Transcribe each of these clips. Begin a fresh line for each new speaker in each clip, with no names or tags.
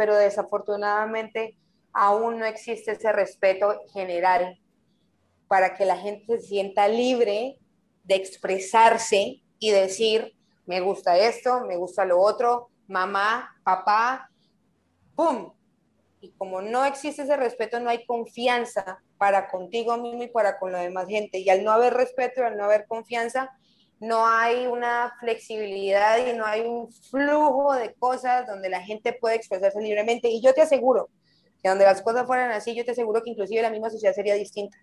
pero desafortunadamente aún no existe ese respeto general para que la gente se sienta libre de expresarse y decir, me gusta esto, me gusta lo otro, mamá, papá, ¡pum! Y como no existe ese respeto, no hay confianza para contigo mismo y para con la demás gente. Y al no haber respeto y al no haber confianza, no hay una flexibilidad y no hay un flujo de cosas donde la gente puede expresarse libremente. Y yo te aseguro que donde las cosas fueran así, yo te aseguro que inclusive la misma sociedad sería distinta.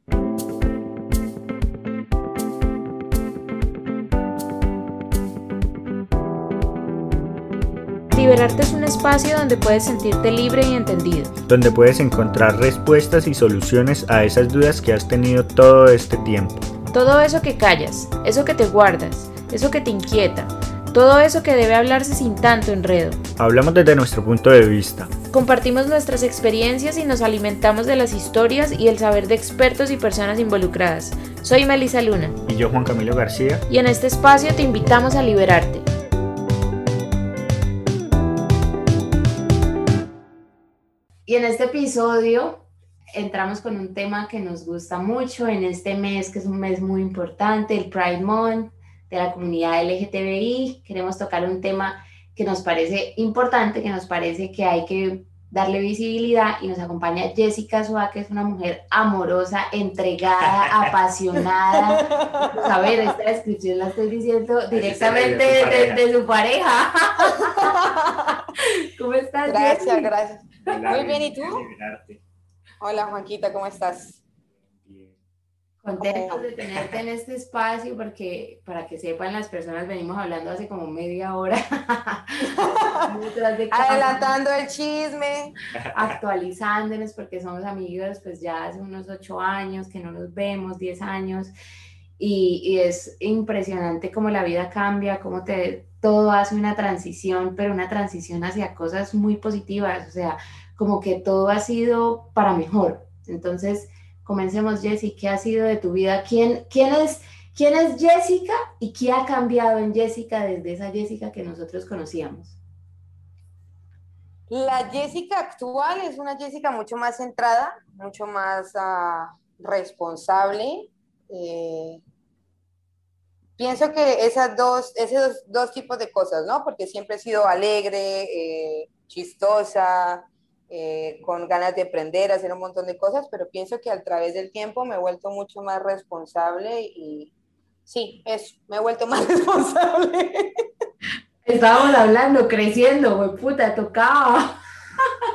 Liberarte es un espacio donde puedes sentirte libre y entendido.
Donde puedes encontrar respuestas y soluciones a esas dudas que has tenido todo este tiempo.
Todo eso que callas, eso que te guardas, eso que te inquieta, todo eso que debe hablarse sin tanto enredo.
Hablamos desde nuestro punto de vista.
Compartimos nuestras experiencias y nos alimentamos de las historias y el saber de expertos y personas involucradas. Soy Melissa Luna.
Y yo Juan Camilo García.
Y en este espacio te invitamos a liberarte. Y en este episodio entramos con un tema que nos gusta mucho en este mes, que es un mes muy importante, el Pride Month de la comunidad LGTBI. Queremos tocar un tema que nos parece importante, que nos parece que hay que darle visibilidad y nos acompaña Jessica Suá, que es una mujer amorosa, entregada, apasionada. a ver, esta descripción la estoy diciendo directamente de, su pareja. ¿Cómo estás?
Gracias, gracias. Muy bien, ¿y tú? Hola, Juanquita, ¿cómo estás?
Bien. Contentos de tenerte en este espacio porque, para que sepan, las personas venimos hablando hace como media hora.
Adelantando el chisme.
Actualizándonos porque somos amigos pues ya hace unos ocho años que no nos vemos, diez años. Y, y, es impresionante cómo la vida cambia, cómo te, todo hace una transición, pero una transición hacia cosas muy positivas, o sea, como que todo ha sido para mejor. Entonces, comencemos, Jessy, ¿qué ha sido de tu vida? ¿Quién, quién, es, ¿Quién es Jessica y qué ha cambiado en Jessica desde esa Jessica que nosotros conocíamos?
La Jessica actual es una Jessica mucho más centrada, mucho más uh, responsable, eh, pienso que esas dos, esos dos, tipos de cosas, ¿no? Porque siempre he sido alegre, eh, chistosa, eh, con ganas de aprender, hacer un montón de cosas, pero pienso que a través del tiempo me he vuelto mucho más responsable y sí, eso, me he vuelto más responsable.
Estábamos hablando, creciendo, güey, puta, tocaba.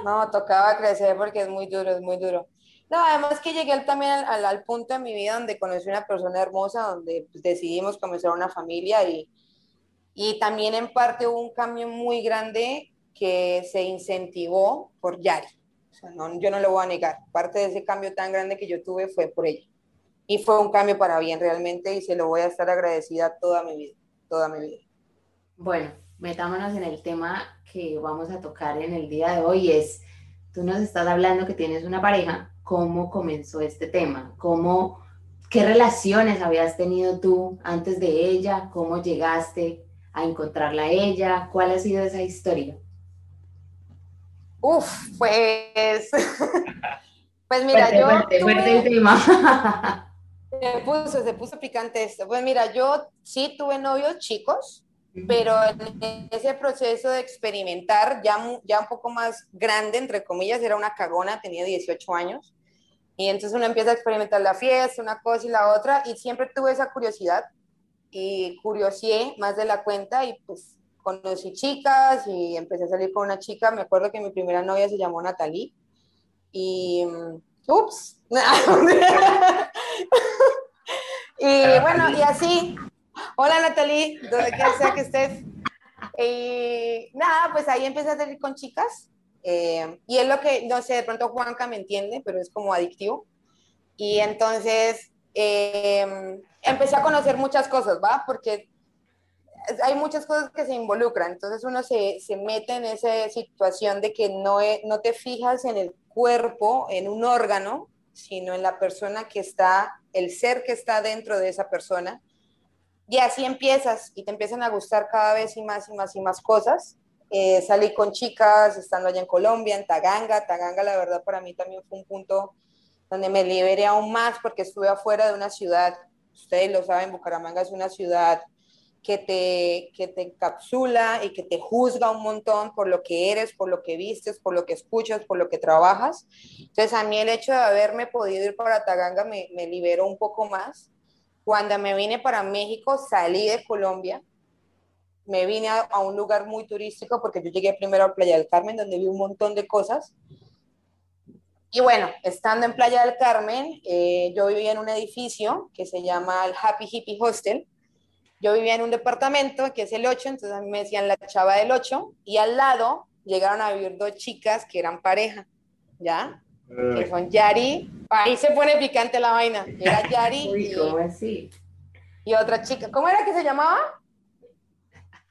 No, tocaba crecer porque es muy duro, es muy duro. No, además que llegué también al, al, punto en mi vida donde conocí una persona hermosa, donde pues, decidimos comenzar una familia y, y también en parte hubo un cambio muy grande que se incentivó por Yari. O sea, no, yo no lo voy a negar. Parte de ese cambio tan grande que yo tuve fue por ella. Y fue un cambio para bien realmente y se lo voy a estar agradecida toda mi vida, toda mi vida.
Bueno, metámonos en el tema que vamos a tocar en el día de hoy. Es, tú nos estás hablando que tienes una pareja cómo comenzó este tema, cómo, qué relaciones habías tenido tú antes de ella, cómo llegaste a encontrarla a ella, cuál ha sido esa historia.
Uf, pues, pues mira, yo...
Fuerte, el tema.
Se puso, se puso picante esto. Pues mira, yo sí tuve novios chicos, pero en ese proceso de experimentar, ya, ya un poco más grande, entre comillas, era una cagona, tenía 18 años, y entonces uno empieza a experimentar la fiesta, una cosa y la otra, y siempre tuve esa curiosidad, y curiosé más de la cuenta, y pues conocí chicas, y empecé a salir con una chica, me acuerdo que mi primera novia se llamó Natalie, y... ¡Ups! y bueno, y así, Hola Natalie, donde quiera sea que estés. Y nada, pues ahí empecé a salir con chicas. Eh, y es lo que, no sé, de pronto Juanca me entiende, pero es como adictivo. Y entonces eh, empecé a conocer muchas cosas, ¿va? Porque hay muchas cosas que se involucran. Entonces uno se, se mete en esa situación de que no, no te fijas en el cuerpo, en un órgano, sino en la persona que está, el ser que está dentro de esa persona y así empiezas y te empiezan a gustar cada vez más y más y más cosas. eh, salí con chicas estando allá en Colombia, en Taganga. Taganga, la verdad, para mí también fue un punto donde me liberé aún más porque estuve afuera de una ciudad. Ustedes lo saben, Bucaramanga es una ciudad que te, que te encapsula y que te juzga un montón por lo que eres, por lo que vistes, por lo que escuchas, por lo que trabajas. Entonces a mí el hecho de haberme podido ir para Taganga me, me liberó un poco más. Cuando me vine para México, salí de Colombia, me vine a, un lugar muy turístico porque yo llegué primero a Playa del Carmen, donde vi un montón de cosas. Y bueno, estando en Playa del Carmen, eh, yo vivía en un edificio que se llama el Happy Hippie Hostel, yo vivía en un departamento que es el 8, entonces a mí me decían la chava del 8, y al lado llegaron a vivir dos chicas que eran pareja, ¿ya? Que son Yari, ahí se pone picante la vaina, era Yari
Uy, ¿cómo así?
y otra chica, ¿cómo era que se llamaba?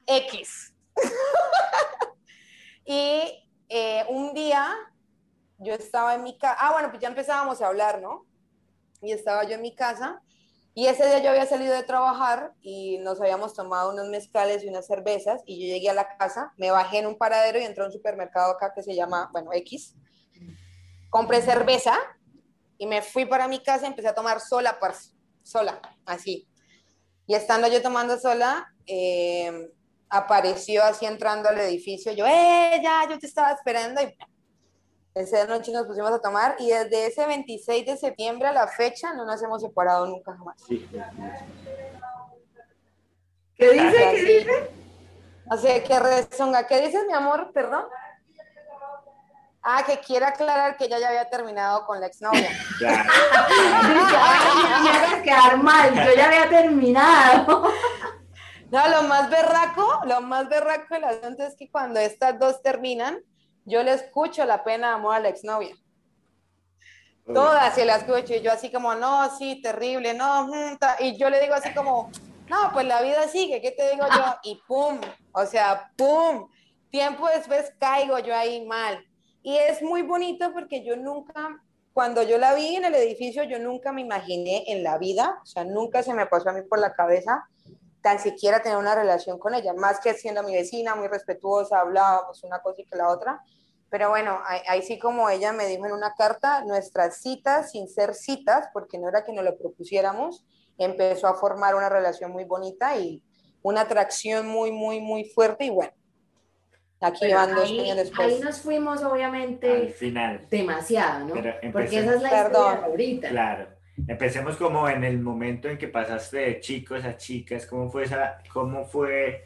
X. y eh, un día yo estaba en mi casa, ah, bueno, pues ya empezábamos a hablar, ¿no? Y estaba yo en mi casa y ese día yo había salido de trabajar y nos habíamos tomado unos mezcales y unas cervezas y yo llegué a la casa, me bajé en un paradero y entré a un supermercado acá que se llama, bueno, X. Compré cerveza y me fui para mi casa y empecé a tomar sola, sola, así. Y estando yo tomando sola, eh, apareció así entrando al edificio, yo, ¡eh, ya, yo te estaba esperando! Y esa noche nos pusimos a tomar y desde ese 26 de septiembre a la fecha no nos hemos separado nunca jamás.
¿Qué dice? ¿Qué dice?
No sé, ¿qué rezonga? ¿Qué dices, mi amor? Perdón. Ah, que quiere aclarar que ella ya había terminado con la exnovia.
Ya. me quedar mal, yo ya había terminado.
No, lo más berraco, lo más berraco del asunto es que cuando estas dos terminan, yo le escucho la pena de amor a la exnovia. Todas se las escucho y yo así como, no, sí, terrible, no, y yo le digo así como, no, pues la vida sigue, ¿qué te digo yo? Y pum, o sea, pum, tiempo después caigo yo ahí mal. Y es muy bonito porque yo nunca, cuando yo la vi en el edificio, yo nunca me imaginé en la vida, o sea, nunca se me pasó a mí por la cabeza tan siquiera tener una relación con ella, más que siendo mi vecina, muy respetuosa, hablábamos una cosa y que la otra. Pero bueno, ahí, sí como ella me dijo en una carta, nuestras citas, sin ser citas, porque no era que nos lo propusiéramos, empezó a formar una relación muy bonita y una atracción muy, muy, muy fuerte y bueno. Aquí van dos años después.
Ahí nos fuimos, obviamente,
Al final.
demasiado, ¿no? Porque esa es la Perdón. ahorita.
Claro. Empecemos como en el momento en que pasaste de chicos a chicas, ¿cómo fue esa, cómo fue,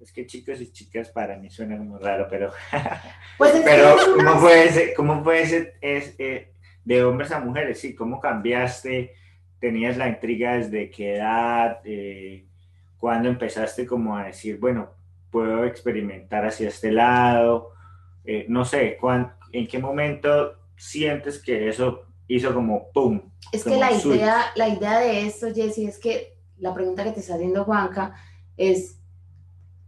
es que chicos y chicas para mí suena como raro, pero, pues pero ¿cómo fue ese, cómo fue ese, eh, de hombres a mujeres? Sí, ¿cómo cambiaste? ¿Tenías la intriga desde qué edad? Eh, ¿Cuándo empezaste como a decir, bueno, puedo experimentar hacia este lado? Eh, no sé, ¿en qué momento sientes que eso hizo como ¡pum!
Es que la idea, la idea de esto, Jessy, es que la pregunta que te está haciendo Juanca es,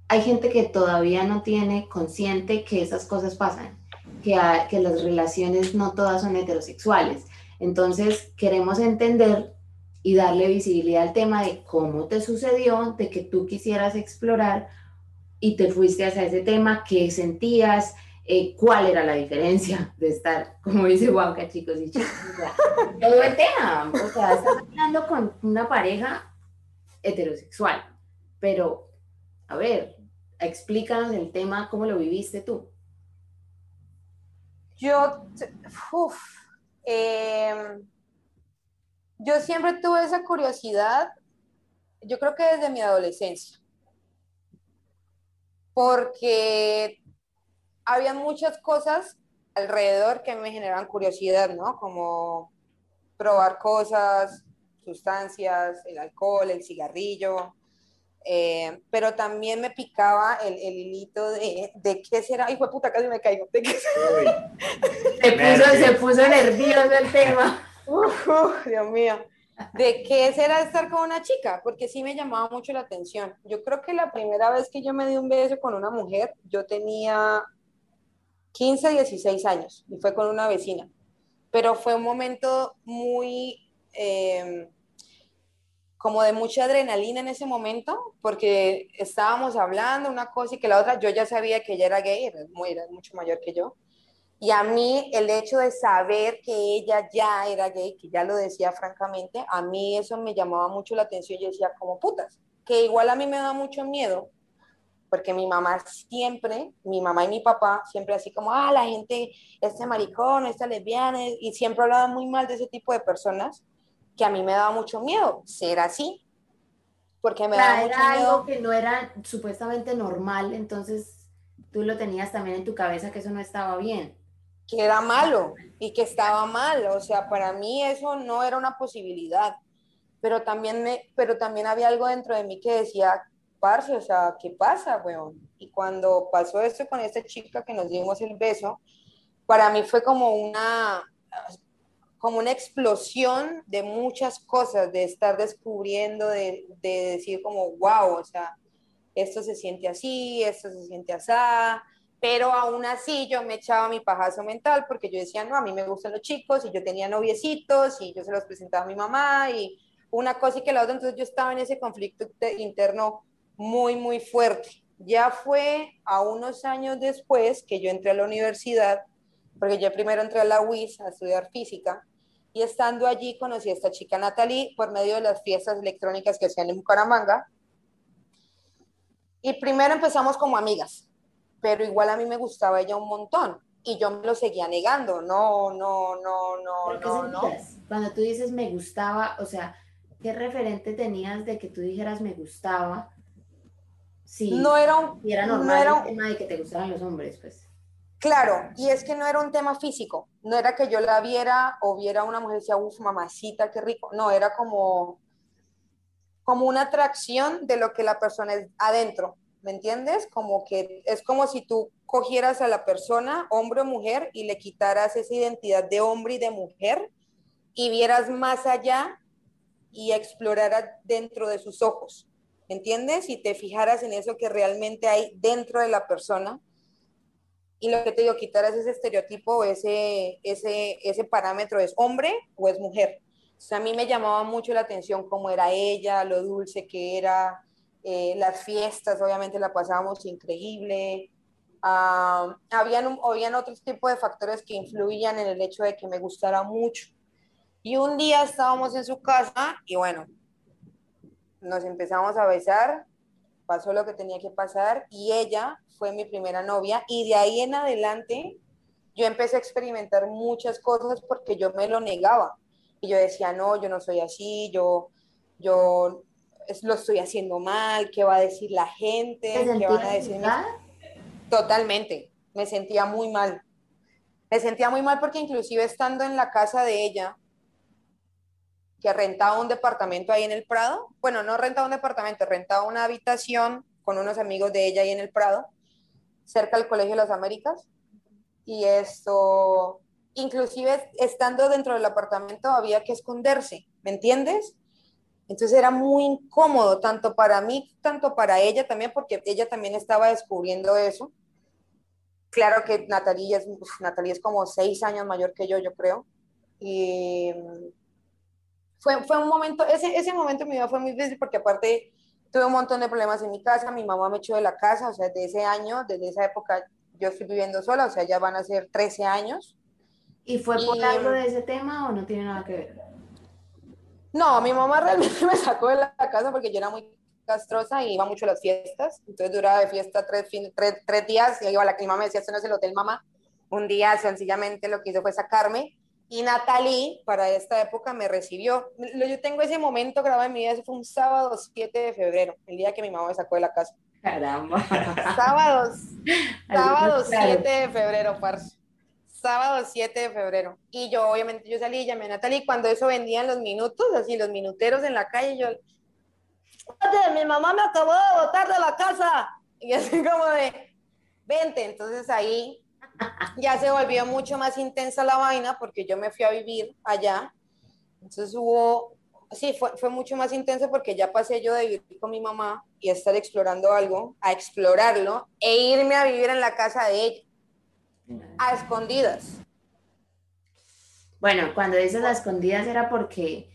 hay gente que todavía no tiene consciente que esas cosas pasan, que, que las relaciones no todas son heterosexuales. Entonces, queremos entender y darle visibilidad al tema de cómo te sucedió, de que tú quisieras explorar y te fuiste hacia ese tema, qué sentías, eh, cuál era la diferencia de estar, como dice Juanca, chicos y chicas. todo el. O sea, estás hablando con una pareja heterosexual. Pero, a ver, explícanos el tema, cómo lo viviste tú.
Yo, uf, em, yo siempre tuve esa curiosidad, yo creo que desde mi adolescencia, porque había muchas cosas alrededor que me generaban curiosidad, ¿no? Como probar cosas, sustancias, el alcohol, el cigarrillo, eh, pero también me picaba el, el hilito de, de, qué será, hijo de puta, casi me caigo, ¿de qué será?
Se puso, se puso nervioso el tema.
Dios mío. ¿De qué será estar con una chica? Porque sí me llamaba mucho la atención. Yo creo que la primera vez que yo me di un beso con una mujer, yo tenía 15, 16 años y fue con una vecina. Pero fue un momento muy, eh, como de mucha adrenalina en ese momento, porque estábamos hablando una cosa y que la otra, yo ya sabía que ella era gay, era, muy, era mucho mayor que yo, y a mí el hecho de saber que ella ya era gay, que ya lo decía francamente, a mí eso me llamaba mucho la atención, yo decía, como putas, que igual a mí me da mucho miedo, porque mi mamá siempre, mi mamá y mi papá, siempre así como, ah, la gente, este maricón, esta lesbiana, y siempre hablaban muy mal de ese tipo de personas, que a mí me daba mucho miedo ser así, porque me daba mucho
era algo que no era supuestamente normal, entonces tú lo tenías también en tu cabeza que eso no estaba bien.
Que era malo y que estaba mal, o sea, para mí eso no era una posibilidad, pero también, me, pero también había algo dentro de mí que decía, parce, o sea, ¿qué pasa, weón? Y cuando pasó esto con esta chica que nos dimos el beso, para mí fue como una, como una explosión de muchas cosas, de estar descubriendo, de, de decir como, wow, o sea, esto se siente así, esto se siente así, pero aún así yo me echaba mi pajazo mental porque yo decía, no, a mí me gustan los chicos y yo tenía noviecitos y yo se los presentaba a mi mamá y una cosa y que la otra, entonces yo estaba en ese conflicto interno muy, muy fuerte. Ya fue a unos años después que yo entré a la universidad, porque yo primero entré a la UIS a estudiar física, y estando allí conocí a esta chica Natalie por medio de las fiestas electrónicas que hacían en Bucaramanga. Y primero empezamos como amigas, pero igual a mí me gustaba ella un montón y yo me lo seguía negando. No, no, no, no, no, no.
Cuando tú dices me gustaba, o sea, ¿qué referente tenías de que tú dijeras me gustaba?
Sí, no era un,
y era normal no el tema de que te gustaban los hombres, pues.
Claro, y es que no era un tema físico, no era que yo la viera o viera a una mujer y decía, uff, mamacita, qué rico, no, era como, como una atracción de lo que la persona es adentro, ¿me entiendes? Como que es como si tú cogieras a la persona, hombre o mujer, y le quitaras esa identidad de hombre y de mujer y vieras más allá y exploraras dentro de sus ojos. ¿Entiendes? Y te fijaras en eso que realmente hay dentro de la persona. Y lo que te digo, quitar ese estereotipo, ese, ese, ese parámetro, ¿es hombre o es mujer? O a mí me llamaba mucho la atención cómo era ella, lo dulce que era, eh, las fiestas, obviamente la pasábamos increíble. Uh, habían, habían otros tipos de factores que influían en el hecho de que me gustara mucho. Y un día estábamos en su casa y bueno, nos empezamos a besar, pasó lo que tenía que pasar y ella fue mi primera novia y de ahí en adelante yo empecé a experimentar muchas cosas porque yo me lo negaba y yo decía, no, yo no soy así, yo, yo lo estoy haciendo mal, ¿qué va a decir la gente? ¿Qué van a decir? Totalmente, me sentía muy mal. Me sentía muy mal porque inclusive estando en la casa de ella, que rentaba un departamento ahí en el Prado. Bueno, no rentaba un departamento, rentaba una habitación con unos amigos de ella ahí en el Prado, cerca del Colegio de las Américas. Y esto, inclusive estando dentro del apartamento había que esconderse, ¿me entiendes? Entonces era muy incómodo, tanto para mí, tanto para ella también, porque ella también estaba descubriendo eso. Claro que Natalia es, Natalia es como seis años mayor que yo, yo creo. Y fue, fue un momento, ese, ese momento en mi vida fue muy difícil porque aparte tuve un montón de problemas en mi casa, mi mamá me echó de la casa, o sea, desde ese año, desde esa época yo estoy viviendo sola, o sea, ya van a ser 13 años.
¿Y fue por algo de ese tema o no tiene nada que ver?
No, mi mamá realmente me sacó de la casa porque yo era muy castrosa y iba mucho a las fiestas, entonces duraba de fiesta tres, tres, tres días y iba a la que mi mamá me decía, esto no es el hotel mamá, un día sencillamente lo que hizo fue sacarme y Natalie, para esta época, me recibió. Yo tengo ese momento grabado en mi vida, fue un sábado 7 de febrero, el día que mi mamá me sacó de la casa.
Caramba.
Sábados, sábado 7 de febrero, parce. Sábado 7 de febrero. Y yo, obviamente, yo salí y llamé a Natalie. Cuando eso vendían los minutos, así, los minuteros en la calle, yo. Mi mamá me acabó de botar de la casa. Y así como de, vente. Entonces ahí ya se volvió mucho más intensa la vaina porque yo me fui a vivir allá. Entonces hubo, sí, fue, fue mucho más intenso porque ya pasé yo de vivir con mi mamá y estar explorando algo, a explorarlo e irme a vivir en la casa de ella, a escondidas.
Bueno, cuando dices a escondidas era porque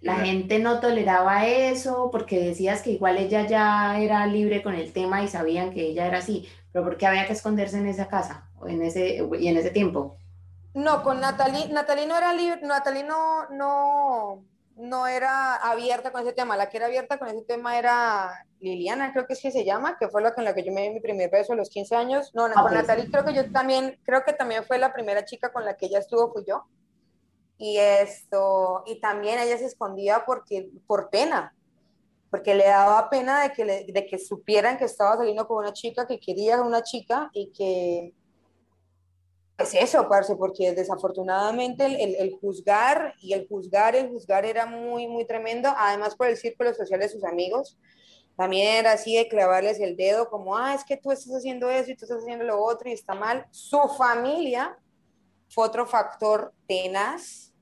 la gente no toleraba eso porque decías que igual ella ya era libre con el tema y sabían que ella era así, pero ¿por qué había que esconderse en esa casa en ese, y en ese tiempo?
No, con Natalie, Natalie no era libre, Natalie no, no, no era abierta con ese tema, la que era abierta con ese tema era Liliana, creo que es que se llama, que fue la con la que yo me di mi primer beso a los 15 años. No, no con Natalie creo que yo también, creo que también fue la primera chica con la que ella estuvo, fui yo. Y esto, y también ella se escondía porque, por pena, porque le daba pena de que, de que supieran que estaba saliendo con una chica, que quería una chica y que es eso, parce, porque desafortunadamente el, el, juzgar y el juzgar, el juzgar era muy, muy tremendo, además por el círculo social de sus amigos, también era así de clavarles el dedo como, ah, es que tú estás haciendo eso y tú estás haciendo lo otro y está mal. Su familia fue otro factor tenaz,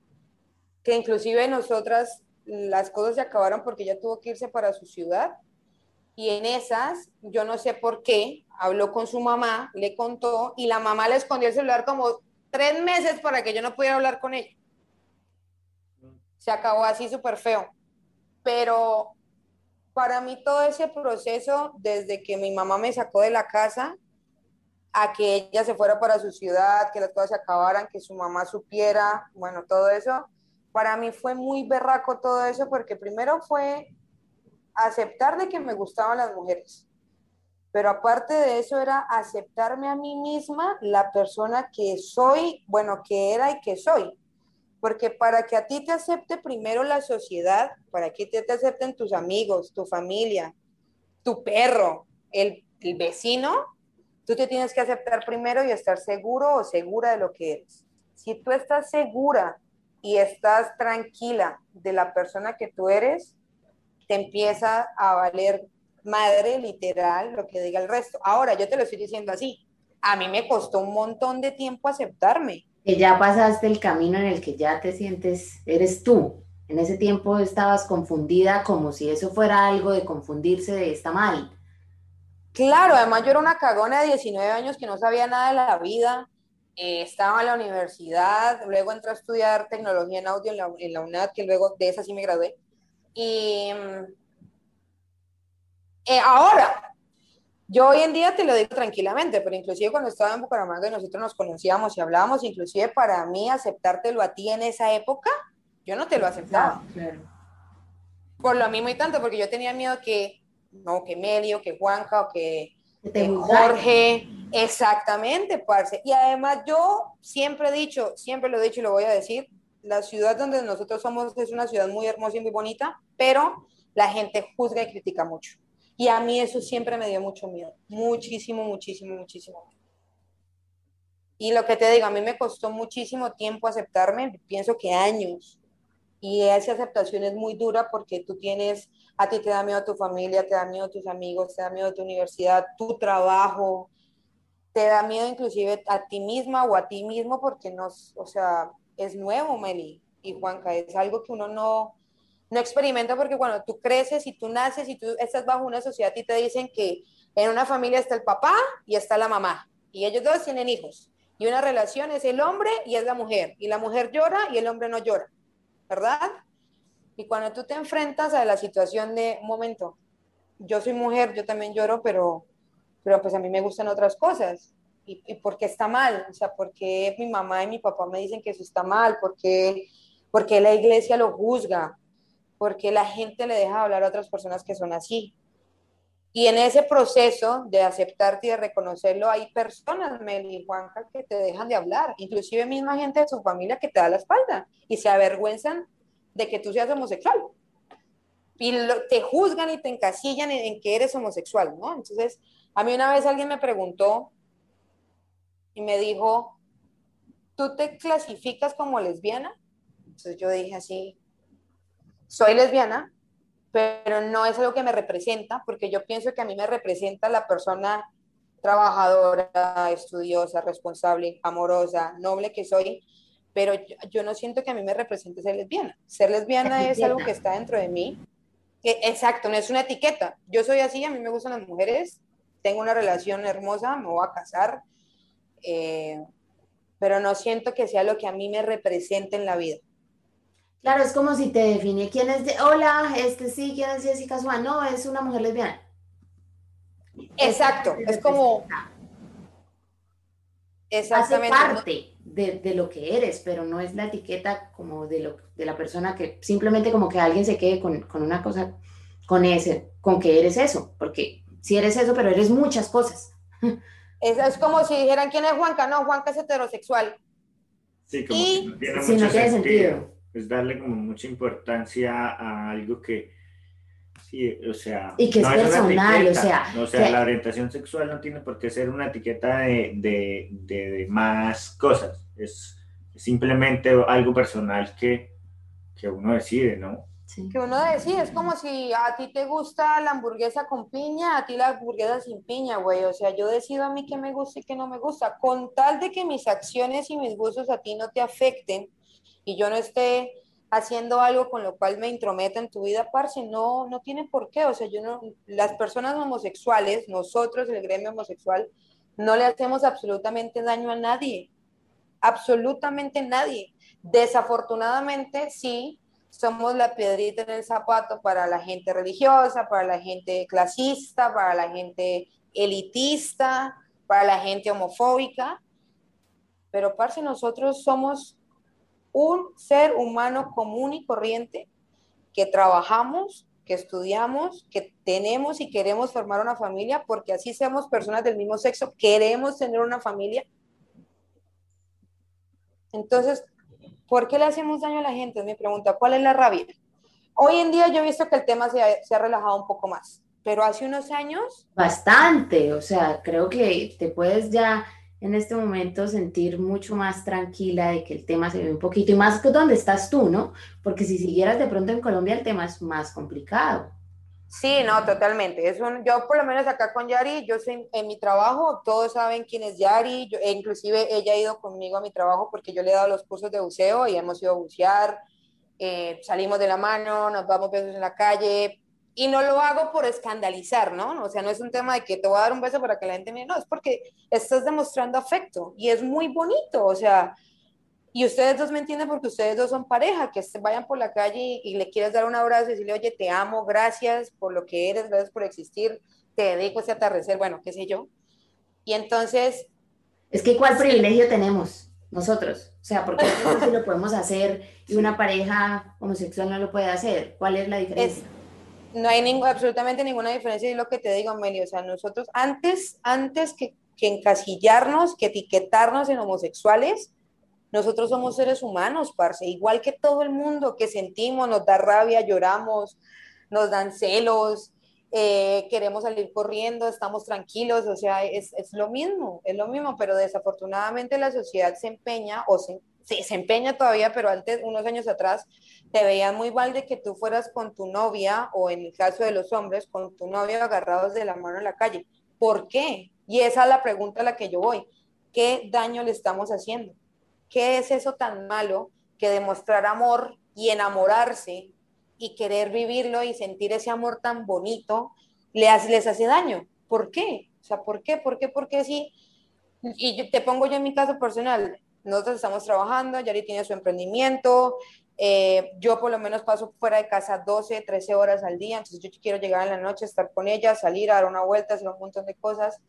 que inclusive nosotras las cosas se acabaron porque ella tuvo que irse para su ciudad. Y en esas, yo no sé por qué, habló con su mamá, le contó y la mamá le escondió el celular como tres meses para que yo no pudiera hablar con ella. Se acabó así súper feo. Pero para mí todo ese proceso, desde que mi mamá me sacó de la casa, a que ella se fuera para su ciudad, que las cosas se acabaran, que su mamá supiera, bueno, todo eso, para mí fue muy berraco todo eso, porque primero fue aceptar de que me gustaban las mujeres, pero aparte de eso era aceptarme a mí misma la persona que soy, bueno, que era y que soy. Porque para que a ti te acepte primero la sociedad, para que te, te acepten tus amigos, tu familia, tu perro, el, el vecino, Tú te tienes que aceptar primero y estar seguro o segura de lo que eres. Si tú estás segura y estás tranquila de la persona que tú eres, te empieza a valer madre literal lo que diga el resto. Ahora, yo te lo estoy diciendo así. A mí me costó un montón de tiempo aceptarme.
Que ya pasaste el camino en el que ya te sientes, eres tú. En ese tiempo estabas confundida como si eso fuera algo de confundirse de está mal.
Claro, además yo era una cagona de 19 años que no sabía nada de la vida, eh, estaba en la universidad, luego entré a estudiar tecnología en audio en la, en la UNAD, que luego de esa sí me gradué. Y eh, ahora, yo hoy en día te lo digo tranquilamente, pero inclusive cuando estaba en Bucaramanga y nosotros nos conocíamos y hablábamos, inclusive para mí aceptártelo a ti en esa época, yo no te lo aceptaba. Por lo mismo y tanto, porque yo tenía miedo que no, que Melio, que Juanca o que, Jorge. Exactamente, parce. Y además yo siempre he dicho, siempre lo he dicho y lo voy a decir, la ciudad donde nosotros somos es una ciudad muy hermosa y muy bonita, pero la gente juzga y critica mucho. Y a mí eso siempre me dio mucho miedo, muchísimo, muchísimo, muchísimo. Y lo que te digo, a mí me costó muchísimo tiempo aceptarme, pienso que años. Y esa aceptación es muy dura porque tú tienes a ti te da miedo tu familia, te da miedo tus amigos, te da miedo tu universidad, tu trabajo, te da miedo inclusive a ti misma o a ti mismo porque no, o sea, es nuevo, Meli y Juanca, es algo que uno no, no experimenta porque cuando tú creces y tú naces y tú estás bajo una sociedad y te dicen que en una familia está el papá y está la mamá y ellos dos tienen hijos y una relación es el hombre y es la mujer y la mujer llora y el hombre no llora, ¿verdad? Y cuando tú te enfrentas a la situación de, un momento, yo soy mujer, yo también lloro, pero, pero pues a mí me gustan otras cosas. ¿Y, y por qué está mal? O sea, ¿por qué mi mamá y mi papá me dicen que eso está mal? ¿Por qué, porque la iglesia lo juzga? ¿Por qué la gente le deja hablar a otras personas que son así? Y en ese proceso de aceptarte y de reconocerlo, hay personas, Meli y Juanca, que te dejan de hablar, inclusive misma gente de su familia que te da la espalda y se avergüenzan de que tú seas homosexual. Y te juzgan y te encasillan en, que eres homosexual, ¿no? Entonces, a mí una vez alguien me preguntó y me dijo, ¿tú te clasificas como lesbiana? Entonces yo dije así, soy lesbiana, pero no es algo que me representa, porque yo pienso que a mí me representa la persona trabajadora, estudiosa, responsable, amorosa, noble que soy, pero yo, no siento que a mí me represente ser lesbiana. Ser lesbiana es algo que está dentro de mí. exacto, no es una etiqueta. Yo soy así, a mí me gustan las mujeres, tengo una relación hermosa, me voy a casar, eh, pero no siento que sea lo que a mí me represente en la vida.
Claro, es como si te define quién es de, hola, este sí, quién es Jessica Swan, no, es una mujer lesbiana.
Exacto, es como...
Exactamente. Hace parte de, lo que eres, pero no es la etiqueta como de, lo, de la persona que simplemente como que alguien se quede con, con una cosa, con ese, con que eres eso, porque si eres eso, pero eres muchas cosas.
Es, es como si dijeran quién es Juanca, no, Juanca es heterosexual.
Sí, como y, no tiene, mucho sentido. Es darle como mucha importancia a algo que, sí, o sea,
y que es personal, o sea,
o sea, la orientación sexual no tiene por qué ser una etiqueta de, de, de, más cosas, es simplemente algo personal que, que uno decide, ¿no?
Que uno decide, es como si a ti te gusta la hamburguesa con piña, a ti la hamburguesa sin piña, güey. O sea, yo decido a mí qué me gusta y qué no me gusta. Con tal de que mis acciones y mis gustos a ti no te afecten y yo no esté haciendo algo con lo cual me intrometa en tu vida, parce, no, no tiene por qué. O sea, yo no, las personas homosexuales, nosotros, el gremio homosexual, no le hacemos absolutamente daño a nadie. Absolutamente nadie. Desafortunadamente, sí, somos la piedrita en el zapato para la gente religiosa, para la gente clasista, para la gente elitista, para la gente homofóbica. Pero, parce, nosotros somos un ser humano común y corriente que trabajamos, que estudiamos, que tenemos y queremos formar una familia, porque así seamos personas del mismo sexo, queremos tener una familia. Entonces, ¿Por qué le hacemos daño a la gente? Es mi pregunta. ¿Cuál es la rabia? Hoy en día yo he visto que el tema se ha, relajado un poco más, pero hace unos años...
Bastante, o sea, creo que te puedes ya en este momento sentir mucho más tranquila de que el tema se ve un poquito y más que donde estás tú, ¿no? Porque si siguieras de pronto en Colombia el tema es más complicado.
Sí, no, totalmente. Es un, yo por lo menos acá con Yari, yo soy en mi trabajo, todos saben quién es Yari, yo, e inclusive ella ha ido conmigo a mi trabajo porque yo le he dado los cursos de buceo y hemos ido a bucear, eh, salimos de la mano, nos vamos besos en la calle y no lo hago por escandalizar, ¿no? O sea, no es un tema de que te voy a dar un beso para que la gente me... No, es porque estás demostrando afecto y es muy bonito, o sea, y ustedes dos me entienden porque ustedes dos son pareja, que vayan por la calle y, le quieres dar un abrazo y decirle, oye, te amo, gracias por lo que eres, gracias por existir, te dedico a este atardecer, bueno, qué sé yo. Y entonces...
Es que ¿cuál privilegio tenemos nosotros? O sea, porque nosotros lo podemos hacer y una pareja homosexual no lo puede hacer. ¿Cuál es la diferencia?
No hay ningún, absolutamente ninguna diferencia y lo que te digo, Amelia. O sea, nosotros antes, antes que, encasillarnos, que etiquetarnos en homosexuales, nosotros somos seres humanos, parce, igual que todo el mundo que sentimos, nos da rabia, lloramos, nos dan celos, eh, queremos salir corriendo, estamos tranquilos, o sea, es, lo mismo, es lo mismo, pero desafortunadamente la sociedad se empeña, o se, se empeña todavía, pero antes, unos años atrás, te veían muy mal de que tú fueras con tu novia, o en el caso de los hombres, con tu novia agarrados de la mano en la calle. ¿Por qué? Y esa es la pregunta a la que yo voy. ¿Qué daño le estamos haciendo? ¿Qué es eso tan malo que demostrar amor y enamorarse y querer vivirlo y sentir ese amor tan bonito les, les hace daño? ¿Por qué? O sea, ¿por qué? ¿Por qué? ¿Por qué sí? Y te pongo yo en mi caso personal. Nosotros estamos trabajando, Yari tiene su emprendimiento, eh, yo por lo menos paso fuera de casa 12, 13 horas al día, entonces yo quiero llegar en la noche, estar con ella, salir a dar una vuelta, hacer un montón de cosas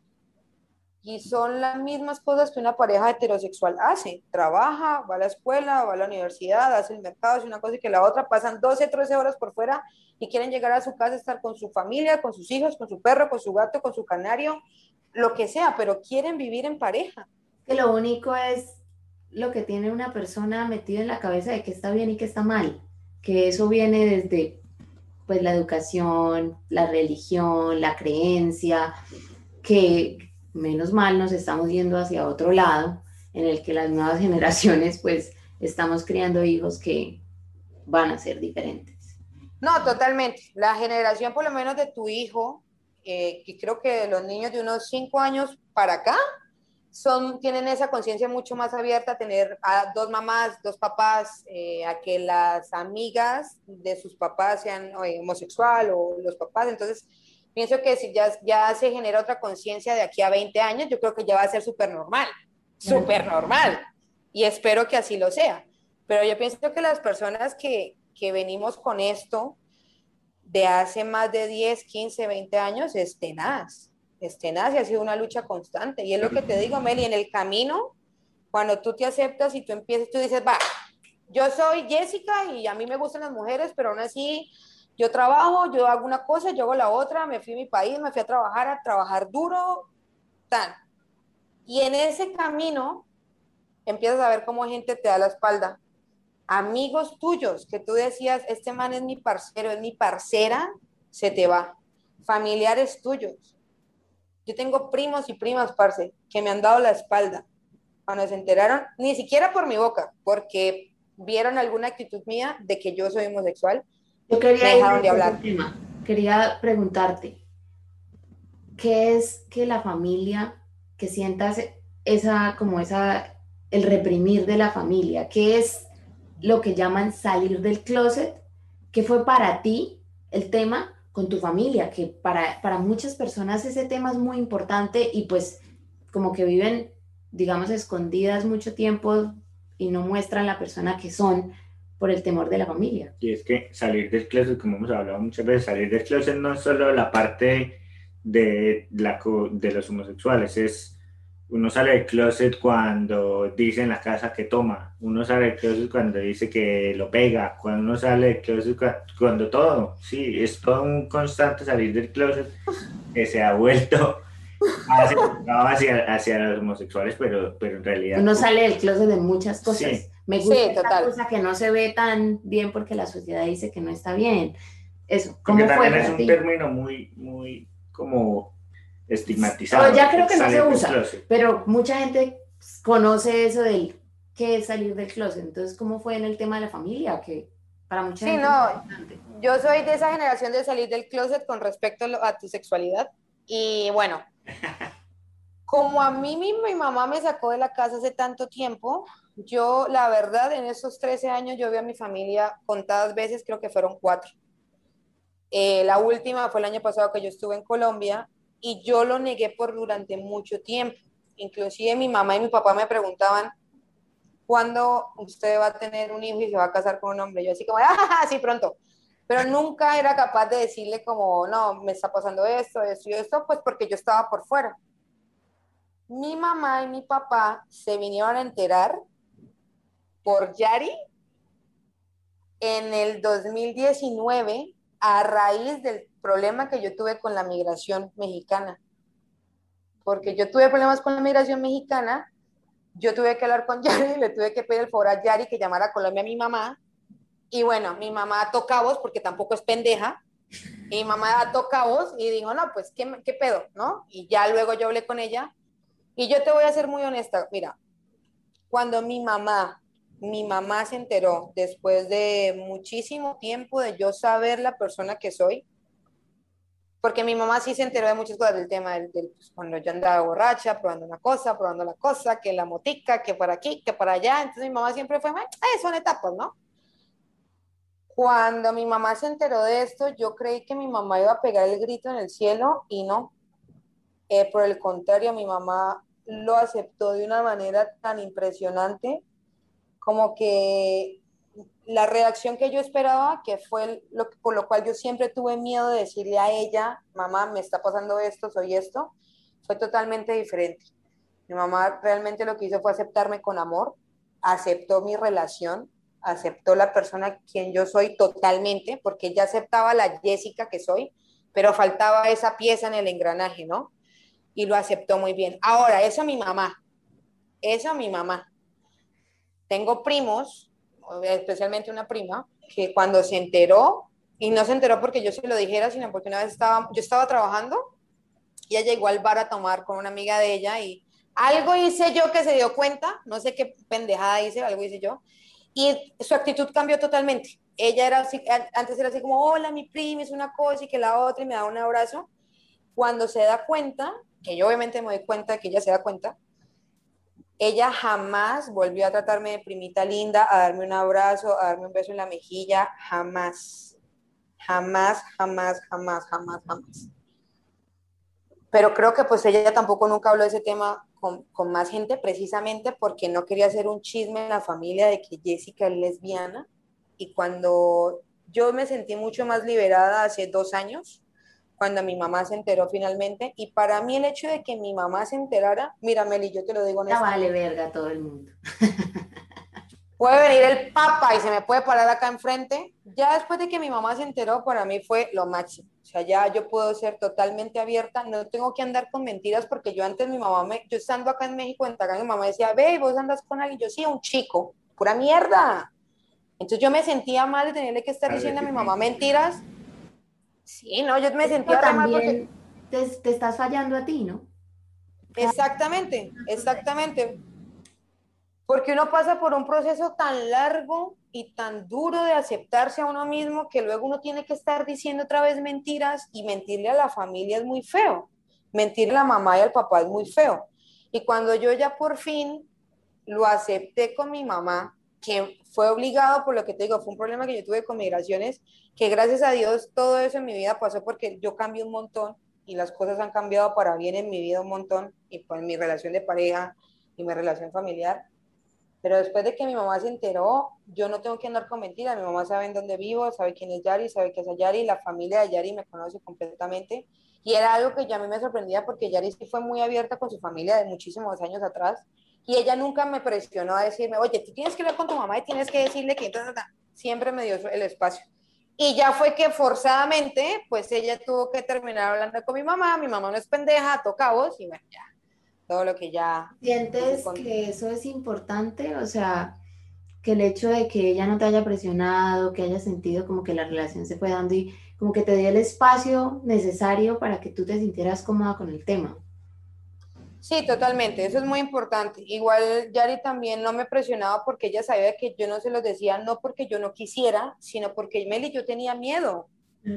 y son las mismas cosas que una pareja heterosexual hace. Trabaja, va a la escuela, va a la universidad, hace el mercado, hace una cosa y que la otra, pasan 12, 13 horas por fuera y quieren llegar a su casa, estar con su familia, con sus hijos, con su perro, con su gato, con su canario, lo que sea, pero quieren vivir en pareja.
Que lo único es lo que tiene una persona metido en la cabeza de que está bien y que está mal, que eso viene desde pues la educación, la religión, la creencia, que, menos mal nos estamos yendo hacia otro lado en el que las nuevas generaciones pues estamos criando hijos que van a ser diferentes.
No, totalmente. La generación por lo menos de tu hijo, eh, que creo que los niños de unos cinco años para acá, son, tienen esa conciencia mucho más abierta a tener a dos mamás, dos papás, eh, a que las amigas de sus papás sean homosexuales homosexual o los papás. Entonces, pienso que si ya, ya se genera otra conciencia de aquí a 20 años, yo creo que ya va a ser súper normal, súper normal. Y espero que así lo sea. Pero yo pienso que las personas que, que venimos con esto de hace más de 10, 15, 20 años es tenaz, es tenaz y ha sido una lucha constante. Y es lo que te digo, Meli, en el camino, cuando tú te aceptas y tú empiezas, tú dices, va, yo soy Jessica y a mí me gustan las mujeres, pero aún así yo trabajo, yo hago una cosa, yo hago la otra, me fui a mi país, me fui a trabajar, a trabajar duro, tan. Y en ese camino empiezas a ver cómo gente te da la espalda. Amigos tuyos que tú decías, este man es mi parcero, es mi parcera, se te va. Familiares tuyos. Yo tengo primos y primas, parce, que me han dado la espalda cuando se enteraron, ni siquiera por mi boca, porque vieron alguna actitud mía de que yo soy homosexual,
yo quería de hablar. Quería preguntarte, ¿qué es que la familia, que sientas esa, como esa, el reprimir de la familia? ¿Qué es lo que llaman salir del closet? ¿Qué fue para ti el tema con tu familia? Que para, para muchas personas ese tema es muy importante y pues como que viven, digamos, escondidas mucho tiempo y no muestran la persona que son por el temor de la familia.
Y es que salir del closet, como hemos hablado muchas veces, salir del closet no es solo la parte de, la, de los homosexuales, es uno sale del closet cuando dice en la casa que toma, uno sale del closet cuando dice que lo pega, cuando uno sale del closet cuando, todo, sí, es todo un constante salir del closet que se ha vuelto hacia, hacia, los homosexuales, pero, pero en realidad...
Uno sale del closet de muchas cosas. Me gusta esta cosa que no se ve tan bien porque la sociedad dice que no está bien. Eso,
¿cómo fue es un término muy, muy como estigmatizado.
ya creo que no se usa, pero mucha gente conoce eso del qué es salir del closet. Entonces, ¿cómo fue en el tema de la familia? Que para mucha
sí, no, yo soy de esa generación de salir del closet con respecto a tu sexualidad. Y bueno, como a mí mi, mi mamá me sacó de la casa hace tanto tiempo, yo, la verdad, en esos 13 años yo vi a mi familia contadas veces, creo que fueron cuatro. Eh, la última fue el año pasado que yo estuve en Colombia y yo lo negué por durante mucho tiempo. Inclusive mi mamá y mi papá me preguntaban, ¿cuándo usted va a tener un hijo y se va a casar con un hombre? Yo así como, ah, sí, pronto. Pero nunca era capaz de decirle como, no, me está pasando esto, esto y esto, pues porque yo estaba por fuera. Mi mamá y mi papá se vinieron a enterar por Yari en el 2019 a raíz del problema que yo tuve con la migración mexicana. Porque yo tuve problemas con la migración mexicana, yo tuve que hablar con Yari, le tuve que pedir el favor a Yari que llamara a Colombia a mi mamá. Y bueno, mi mamá toca voz porque tampoco es pendeja. Y mi mamá toca voz y dijo, no, pues, ¿qué, ¿qué pedo? ¿No? Y ya luego yo hablé con ella. Y yo te voy a ser muy honesta, mira, cuando mi mamá mi mamá se enteró después de muchísimo tiempo de yo saber la persona que soy, porque mi mamá sí se enteró de muchas cosas del tema del, pues, cuando yo andaba borracha, probando una cosa, probando la cosa, que la motica, que para aquí, que para allá, entonces mi mamá siempre fue, eh, son etapas, ¿no? Cuando mi mamá se enteró de esto, yo creí que mi mamá iba a pegar el grito en el cielo y no. Eh, por el contrario, mi mamá lo aceptó de una manera tan impresionante como que la reacción que yo esperaba, que fue lo, por lo cual yo siempre tuve miedo de decirle a ella, mamá, me está pasando esto, soy esto, fue totalmente diferente. Mi mamá realmente lo que hizo fue aceptarme con amor, aceptó mi relación, aceptó la persona quien yo soy totalmente, porque ella aceptaba la Jessica que soy, pero faltaba esa pieza en el engranaje, ¿no? Y lo aceptó muy bien. Ahora, eso mi mamá, eso mi mamá. Tengo primos, especialmente una prima, que cuando se enteró, y no se enteró porque yo se lo dijera, sino porque una vez estaba, yo estaba trabajando y ella llegó al bar a tomar con una amiga de ella y algo hice yo que se dio cuenta, no sé qué pendejada hice, algo hice yo, y su actitud cambió totalmente. Ella era así, antes era así como, hola, mi prima es una cosa y que la otra y me da un abrazo. Cuando se da cuenta, que yo obviamente me doy cuenta que ella se da cuenta, ella jamás volvió a tratarme de primita linda, a darme un abrazo, a darme un beso en la mejilla, jamás. Jamás, jamás, jamás, jamás, jamás. Pero creo que pues ella tampoco nunca habló de ese tema con, con, más gente precisamente porque no quería hacer un chisme en la familia de que Jessica es lesbiana. Y cuando yo me sentí mucho más liberada hace dos años, cuando mi mamá se enteró finalmente. Y para mí el hecho de que mi mamá se enterara, mira Meli, yo te lo digo
Ya vale verga todo el mundo.
puede venir el papa y se me puede parar acá enfrente. Ya después de que mi mamá se enteró, para mí fue lo máximo. O sea, ya yo puedo ser totalmente abierta, no tengo que andar con mentiras porque yo antes mi mamá, me, yo estando acá en México, en Tagán, mi mamá decía, ve, vos andas con alguien. Yo sí, un chico, pura mierda. Entonces yo me sentía mal de tenerle que estar diciendo a mi mamá mentiras Sí, no, yo me sentía
también porque... te, estás fallando a ti, ¿no?
Exactamente, exactamente. Porque uno pasa por un proceso tan largo y tan duro de aceptarse a uno mismo que luego uno tiene que estar diciendo otra vez mentiras y mentirle a la familia es muy feo. Mentirle a la mamá y al papá es muy feo. Y cuando yo ya por fin lo acepté con mi mamá, que fue obligado por lo que te digo, fue un problema que yo tuve con migraciones, que gracias a Dios todo eso en mi vida pasó porque yo cambié un montón y las cosas han cambiado para bien en mi vida un montón y pues mi relación de pareja y mi relación familiar. Pero después de que mi mamá se enteró, yo no tengo que andar con mentiras. Mi mamá sabe en dónde vivo, sabe quién es Yari, sabe que es Yari, la familia de Yari me conoce completamente. Y era algo que ya a mí me sorprendía porque Yari sí fue muy abierta con su familia de muchísimos años atrás. Y ella nunca me presionó a decirme, oye, tú tienes que hablar con tu mamá y tienes que decirle que... Siempre me dio el espacio. Y ya fue que forzadamente, pues ella tuvo que terminar hablando con mi mamá, mi mamá no es pendeja, toca vos y bueno, ya, todo lo que ya...
¿Sientes que eso es importante? O sea, que el hecho de que ella no te haya presionado, que haya sentido como que la relación se fue dando y como que te dio el espacio necesario para que tú te sintieras cómoda con el tema.
Sí, totalmente, eso es muy importante. Igual Yari también no me presionaba porque ella sabía que yo no se lo decía, no porque yo no quisiera, sino porque Meli, yo tenía miedo.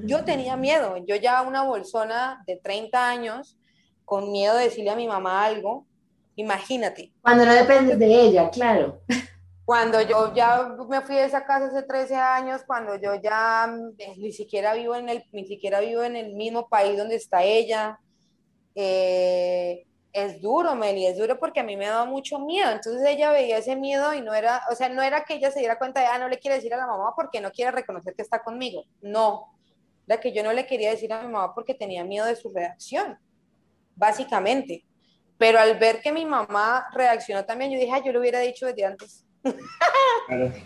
Yo tenía miedo. Yo ya una bolsona de 30 años, con miedo de decirle a mi mamá algo, imagínate.
Cuando no depende de ella, claro.
Cuando yo ya me fui de esa casa hace 13 años, cuando yo ya eh, ni siquiera vivo en el, ni siquiera vivo en el mismo país donde está ella, eh, es duro, Meli, es duro porque a mí me daba mucho miedo. Entonces ella veía ese miedo y no era, o sea, no era que ella se diera cuenta de, ah, no le quiere decir a la mamá porque no quiere reconocer que está conmigo. No, era que yo no le quería decir a mi mamá porque tenía miedo de su reacción, básicamente. Pero al ver que mi mamá reaccionó también, yo dije, ah, yo lo hubiera dicho desde antes.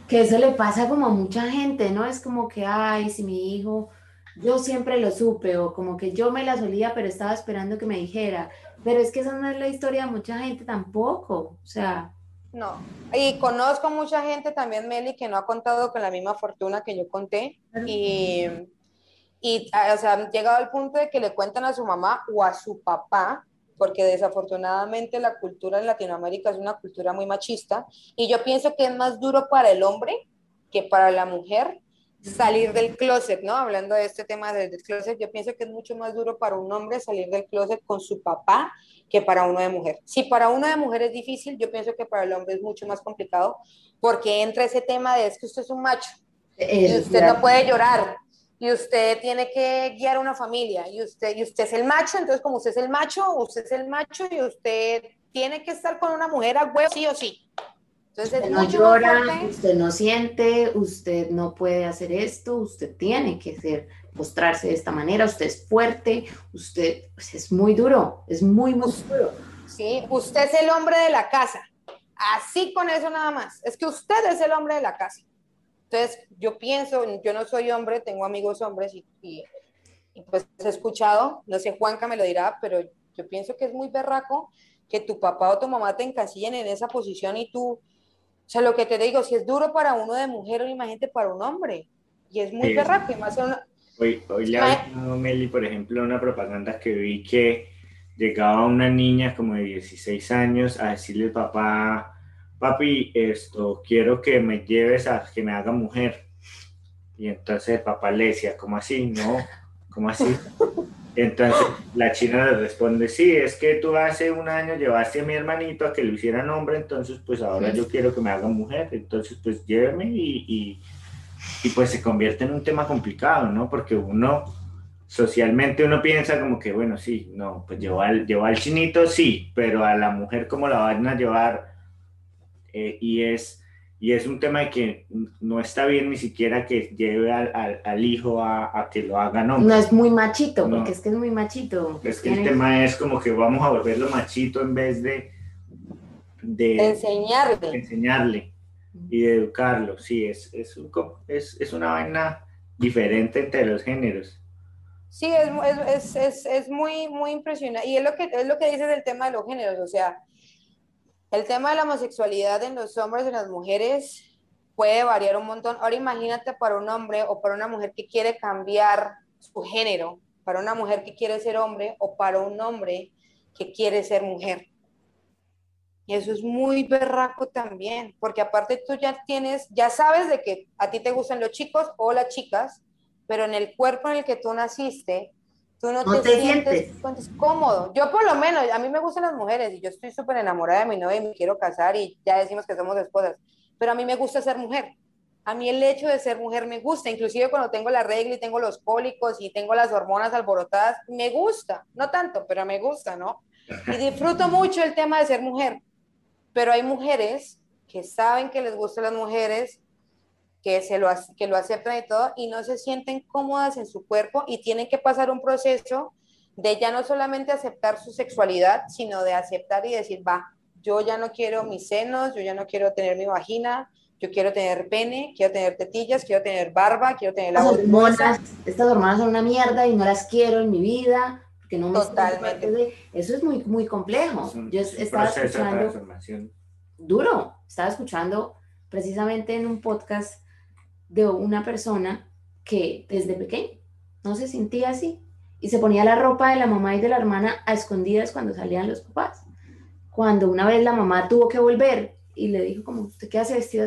Que eso le pasa como a mucha gente, ¿no? Es como que, ay, si mi hijo, yo siempre lo supe, o como que yo me la solía, pero estaba esperando que me dijera pero es que esa no es la historia de mucha gente tampoco, o sea.
No, y conozco mucha gente también, Meli, que no ha contado con la misma fortuna que yo conté. Y, y, o sea, han llegado al punto de que le cuentan a su mamá o a su papá, porque desafortunadamente la cultura en Latinoamérica es una cultura muy machista. Y yo pienso que es más duro para el hombre que para la mujer salir del closet, ¿no? Hablando de este tema del closet, yo pienso que es mucho más duro para un hombre salir del closet con su papá que para uno de mujer. Si para uno de mujer es difícil, yo pienso que para el hombre es mucho más complicado porque entra ese tema de es que usted es un macho y usted no puede llorar y usted tiene que guiar a una familia y usted, y usted es el macho, entonces como usted es el macho, usted es el macho y usted tiene que estar con una mujer a huevo sí o sí.
Entonces, usted no llora, usted no siente, usted no puede hacer esto, usted tiene que ser, mostrarse de esta manera, usted es fuerte, usted pues, es muy duro, es muy, muy duro.
Sí, usted es el hombre de la casa. Así con eso nada más. Es que usted es el hombre de la casa. Entonces, yo pienso, yo no soy hombre, tengo amigos hombres y, y, y pues he escuchado, no sé, Juanca me lo dirá, pero yo pienso que es muy berraco que tu papá o tu mamá te encasillen en esa posición y tú o sea, lo que te digo, si es duro para uno de mujer, imagínate para un hombre. Y es muy rápido. Más
Hoy, hoy le a Meli, por ejemplo, una propaganda que vi que llegaba una niña como de 16 años a decirle al papá, papi, esto, quiero que me lleves a que me haga mujer. Y entonces el papá le decía, ¿cómo así? No, ¿cómo así? Entonces la china le responde, sí, es que tú hace un año llevaste a mi hermanito a que lo hiciera hombre, entonces pues ahora yo quiero que me haga mujer, entonces pues lléveme y, y, y, pues se convierte en un tema complicado, ¿no? Porque uno socialmente uno piensa como que, bueno, sí, no, pues llevar al, al chinito sí, pero a la mujer como la van a llevar eh, y es y es un tema de que no está bien ni siquiera que lleve al, al, hijo a, a, que lo haga
no No es muy machito, porque es que es muy machito.
Es que el tema es como que vamos a volverlo machito en vez de...
De, enseñarle.
enseñarle y de educarlo. Sí, es, es, un, es, es una vaina diferente entre los géneros.
Sí, es, es, es, es, muy, muy impresionante. Y es lo, que, es lo que dices del tema de los géneros. O sea, el tema de la homosexualidad en los hombres y en las mujeres puede variar un montón. Ahora imagínate para un hombre o para una mujer que quiere cambiar su género, para una mujer que quiere ser hombre o para un hombre que quiere ser mujer. Y eso es muy berraco también, porque aparte tú ya tienes, ya sabes de que a ti te gustan los chicos o las chicas, pero en el cuerpo en el que tú naciste, Tú no, te, sientes, cómodo. Yo por lo menos, a mí me gustan las mujeres y yo estoy súper enamorada de mi novia y me quiero casar y ya decimos que somos esposas, pero a mí me gusta ser mujer. A mí el hecho de ser mujer me gusta, inclusive cuando tengo la regla y tengo los cólicos y tengo las hormonas alborotadas, me gusta, no tanto, pero me gusta, ¿no? Y disfruto mucho el tema de ser mujer, pero hay mujeres que saben que les gustan las mujeres que, se lo, que lo aceptan y todo, y no se sienten cómodas en su cuerpo y tienen que pasar un proceso de ya no solamente aceptar su sexualidad, sino de aceptar y decir, va, yo ya no quiero mis senos, yo ya no quiero tener mi vagina, yo quiero tener pene, quiero tener tetillas, quiero tener barba, quiero tener la
hormonas, Estas hormonas son una mierda y no las quiero en mi vida, porque no me
Totalmente.
Eso es muy, muy complejo. yo estaba escuchando... Duro, estaba escuchando precisamente en un podcast de una persona que desde pequeño no se sentía así y se ponía la ropa de la mamá y de la hermana a escondidas cuando salían los papás. Cuando una vez la mamá tuvo que volver y le dijo como, ¿usted qué hace vestido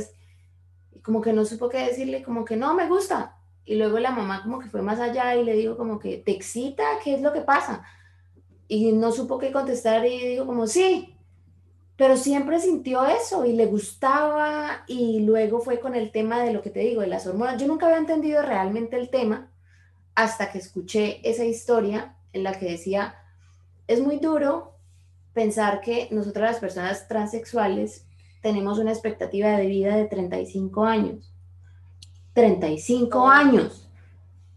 Y como que no supo qué decirle, como que no, me gusta. Y luego la mamá como que fue más allá y le dijo como que, ¿te excita? ¿Qué es lo que pasa? Y no supo qué contestar y dijo como, sí, pero siempre sintió eso y le gustaba y luego fue con el tema de lo que te digo, de las hormonas. Yo nunca había entendido realmente el tema hasta que escuché esa historia en la que decía, es muy duro pensar que nosotras las personas transexuales tenemos una expectativa de vida de 35 años. 35 años.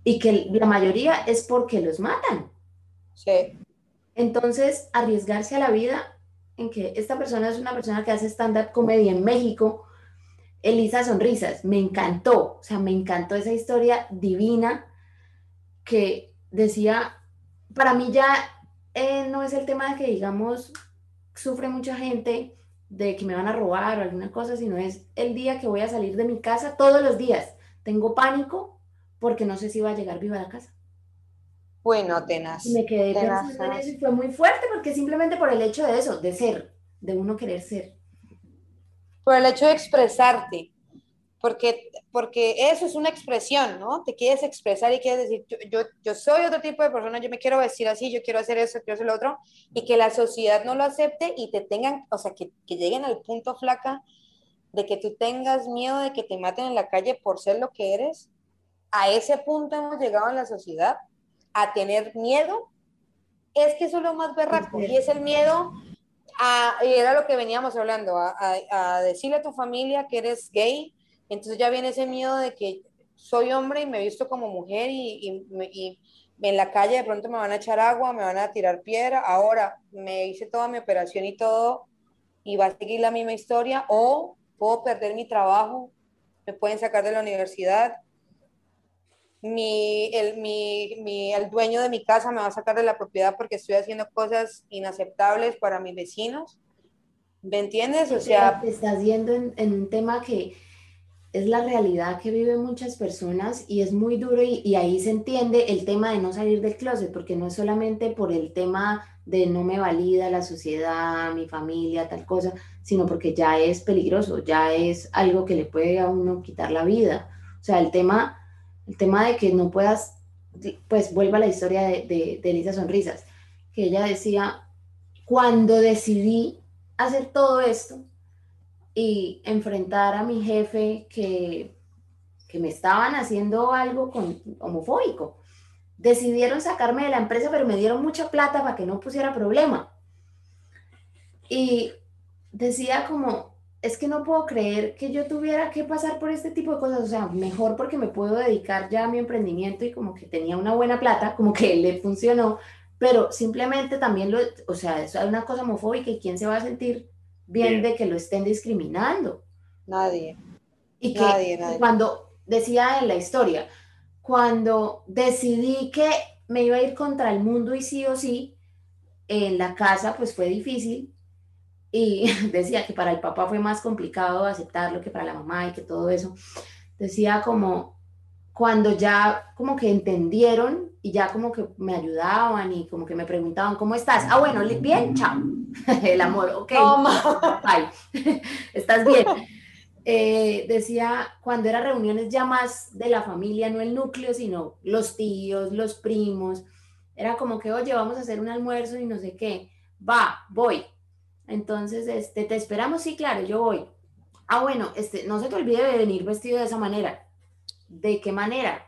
Y que la mayoría es porque los matan.
Sí.
Entonces, arriesgarse a la vida en que esta persona es una persona que hace stand-up en México, Elisa Sonrisas, me encantó, o sea, me encantó esa historia divina que decía, para mí ya eh, no es el tema de que, digamos, sufre mucha gente de que me van a robar o alguna cosa, sino es el día que voy a salir de mi casa todos los días. Tengo pánico porque no sé si va a llegar viva a la casa.
Bueno, tenaz.
Me quedé pensando en eso y fue muy fuerte porque simplemente por el hecho de eso, de ser, de uno querer ser.
Por el hecho de expresarte, porque, porque eso es una expresión, ¿no? Te quieres expresar y quieres decir, yo, yo, soy otro tipo de persona, yo me quiero vestir así, yo quiero hacer eso, quiero hacer lo otro, y que la sociedad no lo acepte y te tengan, o sea, que, que lleguen al punto flaca de que tú tengas miedo de que te maten en la calle por ser lo que eres. A ese punto hemos llegado en la sociedad a tener miedo, es que eso es lo más berraco, y es el miedo a, y era lo que veníamos hablando, a, a, decirle a tu familia que eres gay, entonces ya viene ese miedo de que soy hombre y me visto como mujer y, y, en la calle de pronto me van a echar agua, me van a tirar piedra, ahora me hice toda mi operación y todo y va a seguir la misma historia o puedo perder mi trabajo, me pueden sacar de la universidad, mi, el, mi, el dueño de mi casa me va a sacar de la propiedad porque estoy haciendo cosas inaceptables para mis vecinos. ¿Me entiendes? O sea...
Te estás yendo en, un tema que es la realidad que viven muchas personas y es muy duro y, y, ahí se entiende el tema de no salir del closet, porque no es solamente por el tema de no me valida la sociedad, mi familia, tal cosa, sino porque ya es peligroso, ya es algo que le puede a uno quitar la vida. O sea, el tema el tema de que no puedas, pues vuelva a la historia de, de, Elisa Sonrisas, que ella decía, cuando decidí hacer todo esto y enfrentar a mi jefe que, que me estaban haciendo algo con, homofóbico, decidieron sacarme de la empresa, pero me dieron mucha plata para que no pusiera problema. Y decía como, es que no puedo creer que yo tuviera que pasar por este tipo de cosas, o sea, mejor porque me puedo dedicar ya a mi emprendimiento y como que tenía una buena plata, como que le funcionó, pero simplemente también lo, o sea, eso es una cosa homofóbica y quién se va a sentir bien, de que lo estén discriminando.
Nadie.
Y que cuando decía en la historia, cuando decidí que me iba a ir contra el mundo y sí o sí, en la casa pues fue difícil y decía que para el papá fue más complicado aceptarlo que para la mamá y que todo eso. Decía como cuando ya como que entendieron y ya como que me ayudaban y como que me preguntaban, ¿cómo estás? Ah, bueno, bien, chao. El amor, ok. Bye. ¿Estás bien? Eh, decía, cuando eran reuniones ya más de la familia, no el núcleo, sino los tíos, los primos, era como que, oye, vamos a hacer un almuerzo y no sé qué, va, voy. Entonces, este, te esperamos, sí, claro, yo voy. Ah, bueno, este, no se te olvide de venir vestido de esa manera. ¿De qué manera?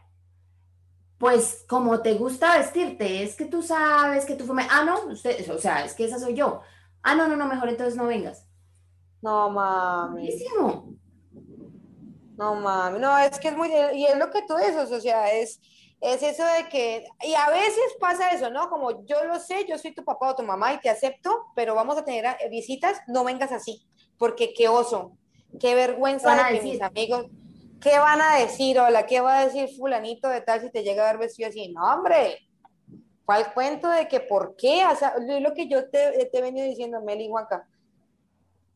Pues como te gusta vestirte, es que tú sabes que tú fumes. Ah, no, usted, o sea, es que esa soy yo. Ah, no, no, no, mejor entonces no vengas.
No, mami. No, mami, no, es que es muy, y es lo que tú dices, o sea, es, es eso de que, y a veces pasa eso, ¿no? Como yo lo sé, yo soy tu papá o tu mamá y te acepto, pero vamos a tener eh, visitas, no vengas así, porque qué oso, qué vergüenza de que mis amigos, ¿qué van a decir? Hola, ¿qué va a decir fulanito de tal si te llega a ver vestido así? No, hombre, ¿cuál cuento de que por qué? O sea, lo que yo te, te he venido diciendo, Meli Juanca,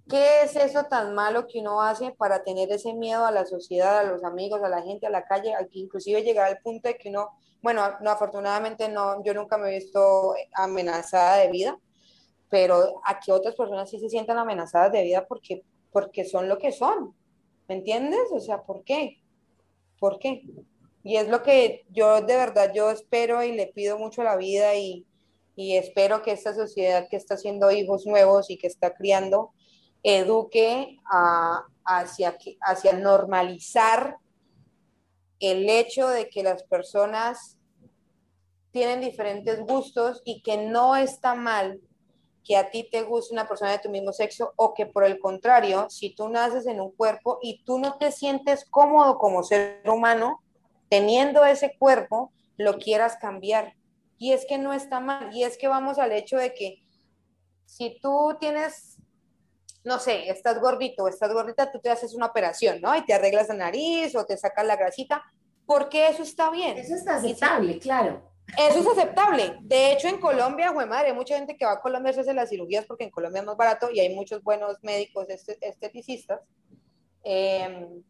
¿Qué es eso tan malo que uno hace para tener ese miedo a la sociedad, a los amigos, a la gente, a la calle, inclusive llegar al punto de que uno, bueno, no, afortunadamente no, yo nunca me he visto amenazada de vida, pero a que otras personas sí se sientan amenazadas de vida porque, porque son lo que son, ¿me entiendes? O sea, ¿por qué? ¿Por qué? Y es lo que yo de verdad yo espero y le pido mucho a la vida y, y espero que esta sociedad que está haciendo hijos nuevos y que está criando, eduque hacia, hacia normalizar el hecho de que las personas tienen diferentes gustos y que no está mal que a ti te guste una persona de tu mismo sexo o que por el contrario, si tú naces en un cuerpo y tú no te sientes cómodo como ser humano, teniendo ese cuerpo, lo quieras cambiar. Y es que no está mal. Y es que vamos al hecho de que si tú tienes no sé, estás gordito o estás gordita, tú te haces una operación, ¿no? Y te arreglas la nariz o te sacas la grasita, porque eso está bien.
Eso está aceptable, claro.
Eso es aceptable. De hecho, en Colombia, güey madre, hay mucha gente que va a Colombia a hacerse las cirugías porque en Colombia es más barato y hay muchos buenos médicos esteticistas. Em,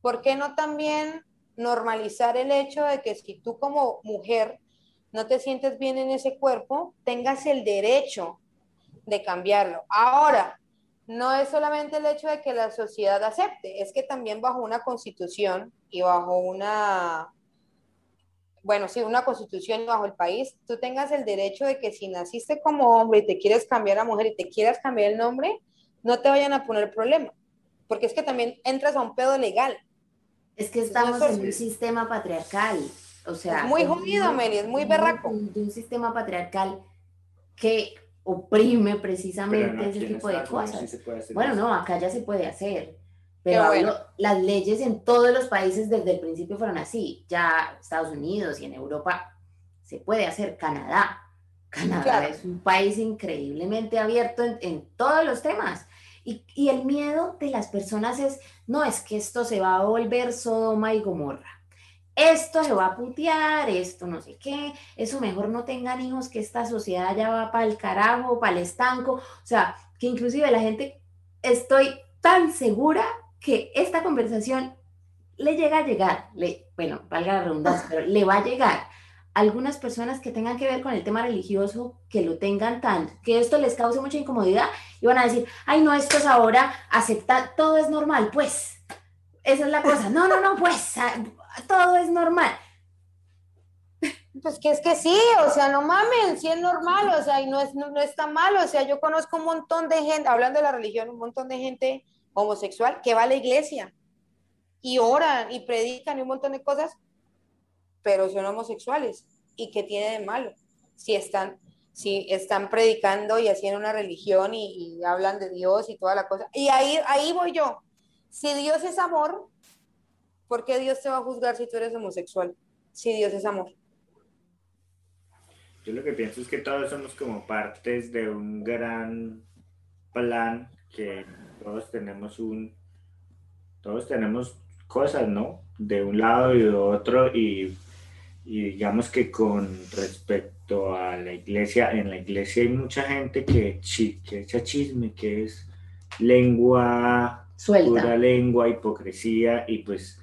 ¿Por qué no también normalizar el hecho de que si tú como mujer no te sientes bien en ese cuerpo, tengas el derecho de cambiarlo. Ahora, no es solamente el hecho de que la sociedad acepte, es que también bajo una constitución y bajo una, bueno, sí, una constitución y bajo el país, tú tengas el derecho de que si naciste como hombre y te quieres cambiar a mujer y te quieras cambiar el nombre, no te vayan a poner problema, porque es que también entras a un pedo legal.
Es que estamos en un sistema patriarcal, o sea...
Es muy jodido, Meli, es muy berraco.
De un sistema patriarcal que oprime precisamente ese tipo de cosas. bueno, no, acá ya se puede hacer. Pero las leyes en todos los países desde el principio fueron así. Ya Estados Unidos y en Europa se puede hacer. Canadá. Canadá es un país increíblemente abierto en, en todos los temas. Y, y, el miedo de las personas es, no, es que esto se va a volver Sodoma y Gomorra esto se va a putear, esto no sé qué, eso mejor no tengan hijos, que esta sociedad ya va para el carajo, para el estanco, o sea, que inclusive la gente, estoy tan segura que esta conversación le llega a llegar, le, bueno, valga la redundancia, pero le va a llegar a algunas personas que tengan que ver con el tema religioso, que lo tengan tanto, que esto les cause mucha incomodidad y van a decir, ay, no, esto es ahora, aceptar, todo es normal, pues, esa es la cosa, no, no, no, pues, todo es normal.
Pues que es que sí, o sea, no mamen, sí es normal, o sea, y no, es, no, está mal, o sea, yo conozco un montón de gente, hablando de la religión, un montón de gente homosexual que va a la iglesia y oran y predican y un montón de cosas, pero son homosexuales. ¿Y qué tiene de malo? Si están, si están predicando y haciendo una religión y, hablan de Dios y toda la cosa. Y ahí, ahí voy yo. Si Dios es amor, ¿por qué Dios te va a juzgar si tú eres homosexual? Si Dios es amor.
Yo lo que pienso es que todos somos como partes de un gran plan que todos tenemos un, todos tenemos cosas, ¿no? De un lado y de otro y, digamos que con respecto a la iglesia, en la iglesia hay mucha gente que, que echa chisme, que es lengua,
Suelta.
pura lengua, hipocresía y pues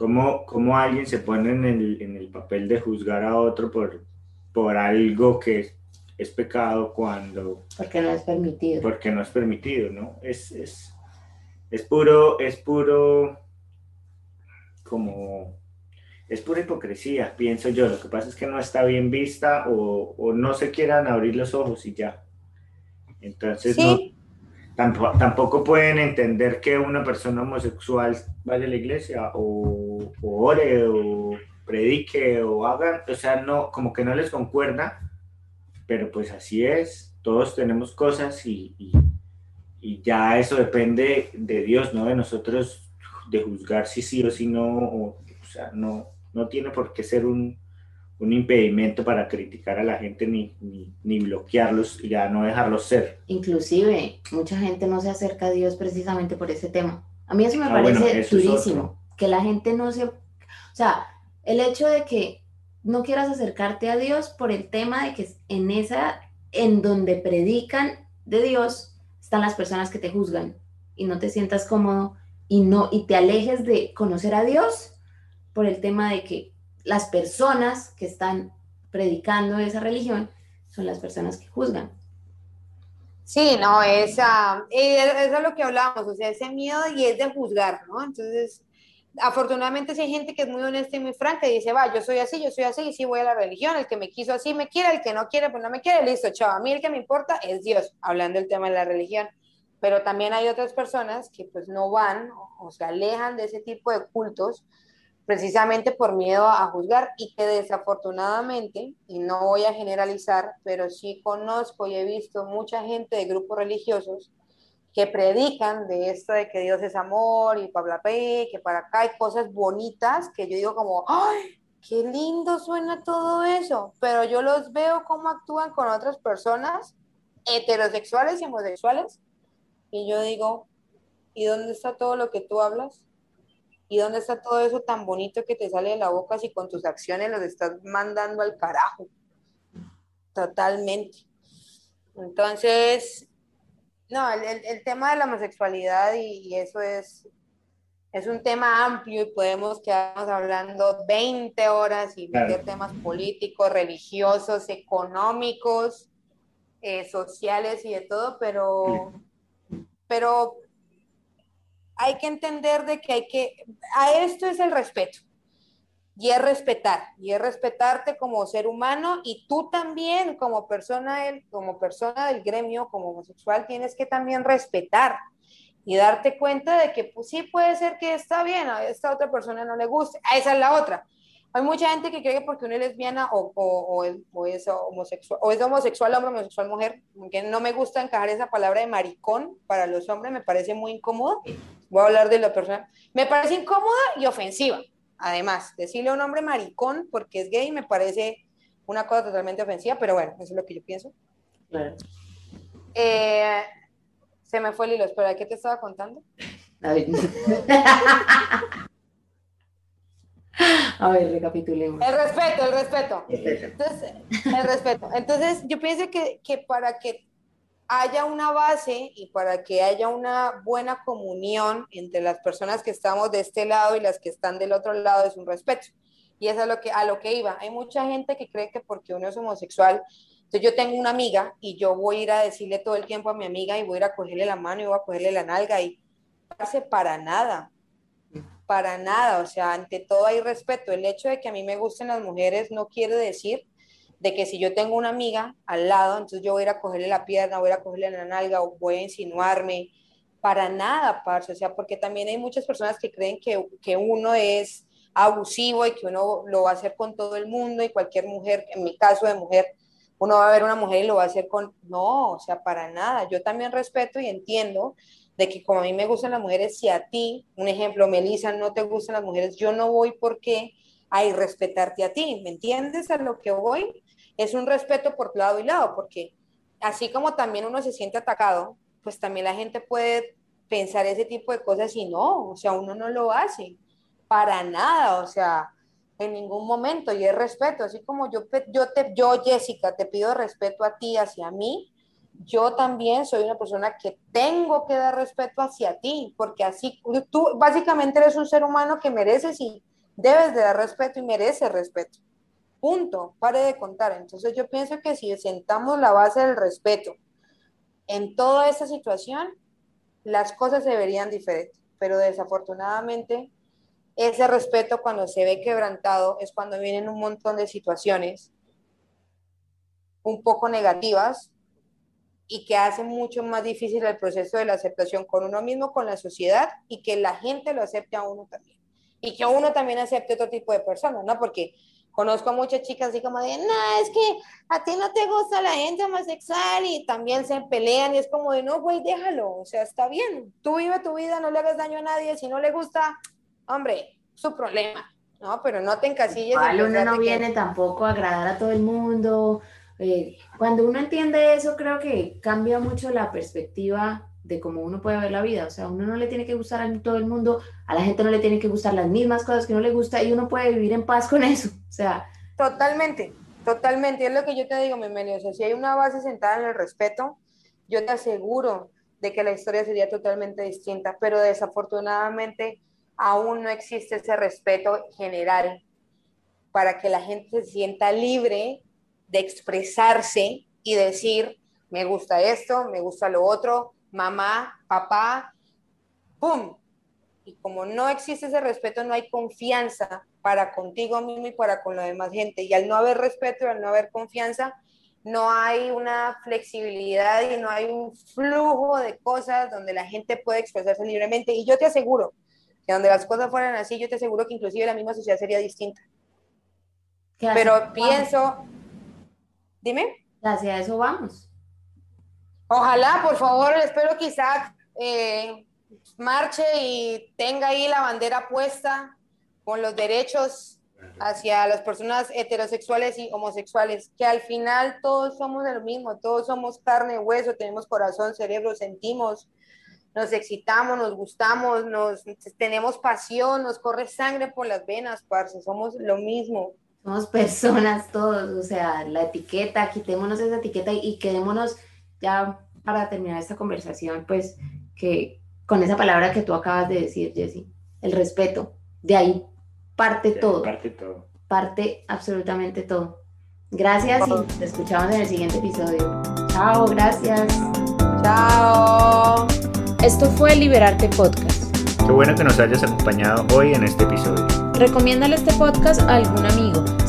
cómo, cómo alguien se pone en el, en el papel de juzgar a otro por, por algo que es, pecado cuando...
Porque no es permitido.
Porque no es permitido, ¿no? Es, es, es puro, es puro, como, es pura hipocresía, pienso yo. Lo que pasa es que no está bien vista o, o no se quieran abrir los ojos y ya. Entonces, no, tampoco, pueden entender que una persona homosexual vaya a la iglesia o, o ore o predique o hagan, o sea, no, como que no les concuerda, pero pues así es, todos tenemos cosas y, y, ya eso depende de Dios, no de nosotros, de juzgar si sí o si no, o, sea, no, no tiene por qué ser un, un impedimento para criticar a la gente ni, ni, ni, bloquearlos y ya no dejarlos ser.
Inclusive, mucha gente no se acerca a Dios precisamente por ese tema. A mí eso me ah, parece durísimo, que la gente no se... O sea, el hecho de que no quieras acercarte a Dios por el tema de que en esa, en donde predican de Dios, están las personas que te juzgan y no te sientas cómodo y no y te alejes de conocer a Dios por el tema de que las personas que están predicando esa religión son las personas que juzgan.
Sí, no, esa, eso es lo que hablamos, o sea, ese miedo y es de juzgar, ¿no? Entonces, afortunadamente sí hay gente que es muy honesta y muy franca y dice, va, yo soy así, yo soy así y sí voy a la religión, el que me quiso así me quiere, el que no quiere pues no me quiere, listo, chao, a mí el que me importa es Dios, hablando del tema de la religión. Pero también hay otras personas que pues no van o se alejan de ese tipo de cultos precisamente por miedo a juzgar y que desafortunadamente, y no voy a generalizar, pero sí conozco y he visto mucha gente de grupos religiosos que predican de esto de que Dios es amor y bla, que para acá hay cosas bonitas que yo digo como, ¡ay! Qué lindo suena todo eso, pero yo los veo cómo actúan con otras personas, heterosexuales y homosexuales, y yo digo, ¿y dónde está todo lo que tú hablas? ¿Y dónde está todo eso tan bonito que te sale de la boca si con tus acciones los estás mandando al carajo? Totalmente. Entonces, no, el, tema de la homosexualidad y, eso es, es un tema amplio y podemos quedarnos hablando 20 horas y meter temas políticos, religiosos, económicos, eh, sociales y de todo, pero, pero hay que entender de que hay que, a esto es el respeto y es respetar, y es respetarte como ser humano y tú también como persona, como persona del gremio, como homosexual, tienes que también respetar y darte cuenta de que pues, sí puede ser que está bien, a esta otra persona no le guste, a esa es la otra. Hay mucha gente que cree que porque uno es lesbiana o, o, o, es, homosexual, o es homosexual hombre, homosexual mujer, que no me gusta encajar esa palabra de maricón para los hombres, me parece muy incómodo. Voy a hablar de la persona. Me parece incómoda y ofensiva. Además, decirle a un hombre maricón porque es gay me parece una cosa totalmente ofensiva, pero bueno, eso es lo que yo pienso. Eh, se me fue el hilo, espera, ¿qué te estaba contando?
A ver, A ver recapitulemos.
El respeto, el respeto. Entonces, el respeto. Entonces, yo pienso que, que para que haya una base y para que haya una buena comunión entre las personas que estamos de este lado y las que están del otro lado es un respeto. Y eso es lo que, a lo que iba. Hay mucha gente que cree que porque uno es homosexual, entonces yo tengo una amiga y yo voy a ir a decirle todo el tiempo a mi amiga y voy a ir a cogerle la mano y voy a cogerle la nalga y hace para nada, para nada. O sea, ante todo hay respeto. El hecho de que a mí me gusten las mujeres no quiere decir de que si yo tengo una amiga al lado, entonces yo voy a ir a cogerle la pierna, voy a a cogerle la nalga o voy a insinuarme. Para nada, parce. O sea, porque también hay muchas personas que creen que, que uno es abusivo y que uno lo va a hacer con todo el mundo y cualquier mujer, en mi caso de mujer, uno va a ver una mujer y lo va a hacer con, no, o sea, para nada. Yo también respeto y entiendo de que como a mí me gustan las mujeres, si a ti, un ejemplo, Melissa, no te gustan las mujeres, yo no voy porque hay respetarte a ti, ¿me entiendes a lo que voy? Es un respeto por lado y lado, porque así como también uno se siente atacado, pues también la gente puede pensar ese tipo de cosas y no, o sea, uno no lo hace para nada, o sea, en ningún momento y es respeto, así como yo, yo, te, yo Jessica, te pido respeto a ti, hacia mí, yo también soy una persona que tengo que dar respeto hacia ti, porque así tú básicamente eres un ser humano que mereces y debes de dar respeto y mereces respeto. Punto, pare de contar. Entonces yo pienso que si sentamos la base del respeto en toda esta situación, las cosas se verían diferentes, pero desafortunadamente ese respeto cuando se ve quebrantado es cuando vienen un montón de situaciones un poco negativas y que hacen mucho más difícil el proceso de la aceptación con uno mismo, con la sociedad y que la gente lo acepte a uno también. Y que uno también acepte otro tipo de personas, ¿no? Porque conozco a muchas chicas así como de, no, es que a ti no te gusta la gente homosexual y también se pelean y es como de, no, güey, déjalo, o sea, está bien, tú vive tu vida, no le hagas daño a nadie, si no le gusta, hombre, su problema, ¿no? Pero no te encasilles.
Igual uno no viene tampoco a agradar a todo el mundo. Eh, cuando uno entiende eso, creo que cambia mucho la perspectiva de cómo uno puede ver la vida. O sea, uno no le tiene que gustar a todo el mundo, a la gente no le tiene que gustar las mismas cosas que no le gusta y uno puede vivir en paz con eso. O sea.
Totalmente, totalmente. Es lo que yo te digo, mi O sea, si hay una base sentada en el respeto, yo te aseguro de que la historia sería totalmente distinta, pero desafortunadamente aún no existe ese respeto general para que la gente se sienta libre de expresarse y decir, me gusta esto, me gusta lo otro, mamá, papá, ¡pum! Y como no existe ese respeto, no hay confianza para contigo mismo y para con la demás gente. Y al no haber respeto y al no haber confianza, no hay una flexibilidad y no hay un flujo de cosas donde la gente puede expresarse libremente. Y yo te aseguro que donde las cosas fueran así, yo te aseguro que inclusive la misma sociedad sería distinta. Pero pienso, dime.
Hacia eso vamos.
Ojalá, por favor, espero que Isaac eh, marche y tenga ahí la bandera puesta con los derechos hacia las personas heterosexuales y homosexuales, que al final todos somos lo mismo, todos somos carne, hueso, tenemos corazón, cerebro, sentimos, nos excitamos, nos gustamos, nos tenemos pasión, nos corre sangre por las venas, parce, somos lo mismo.
Somos personas todos, o sea, la etiqueta, quitémonos esa etiqueta y, quedémonos ya para terminar esta conversación, pues que con esa palabra que tú acabas de decir, Jesse, el respeto, de ahí parte todo.
Parte todo.
Parte absolutamente todo. Gracias y te escuchamos en el siguiente episodio. Chao, gracias.
Chao.
Esto fue Liberarte Podcast.
Qué bueno que nos hayas acompañado hoy en este episodio.
Recomiéndale este podcast a algún amigo.